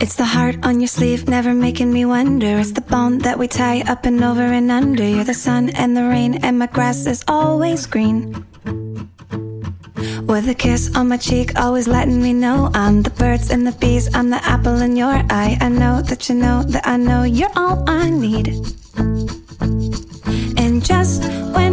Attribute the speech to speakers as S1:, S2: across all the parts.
S1: It's the heart on your sleeve, never making me wonder. It's the bone that we tie up and over and under. You're the sun and the rain, and my grass is always green. With a kiss on my cheek, always letting me know I'm the birds and the bees, I'm the apple in your eye. I know that you know that I know you're all I need. And just when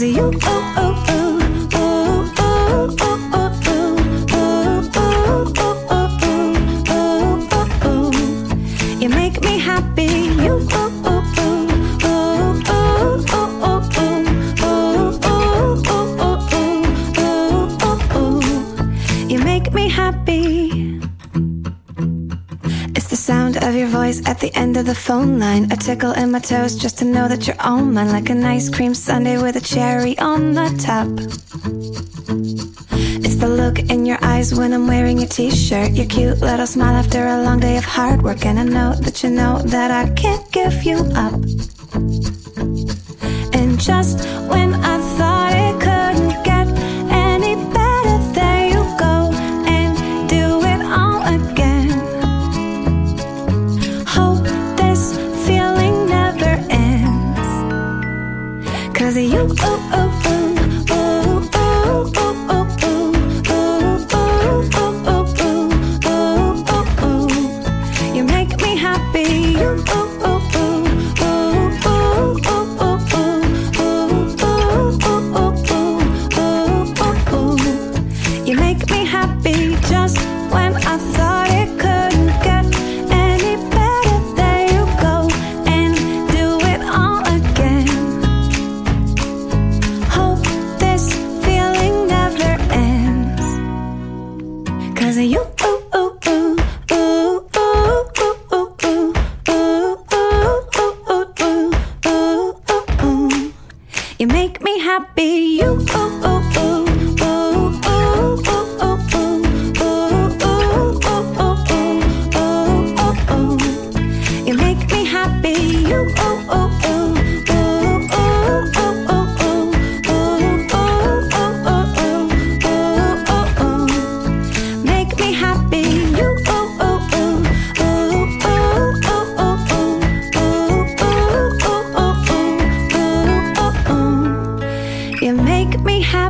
S1: because you. Ooh, ooh, ooh. Happy. Voice at the end of the phone line. A tickle in my toes just to know that you're all mine. Like an ice cream sundae with a cherry on the top. It's the look in your eyes when I'm wearing your t shirt. Your cute little smile after a long day of hard work. And I know that you know that I can't give you up. Cause you, oh, oh, oh. happy you. Oh, oh. You make me happy.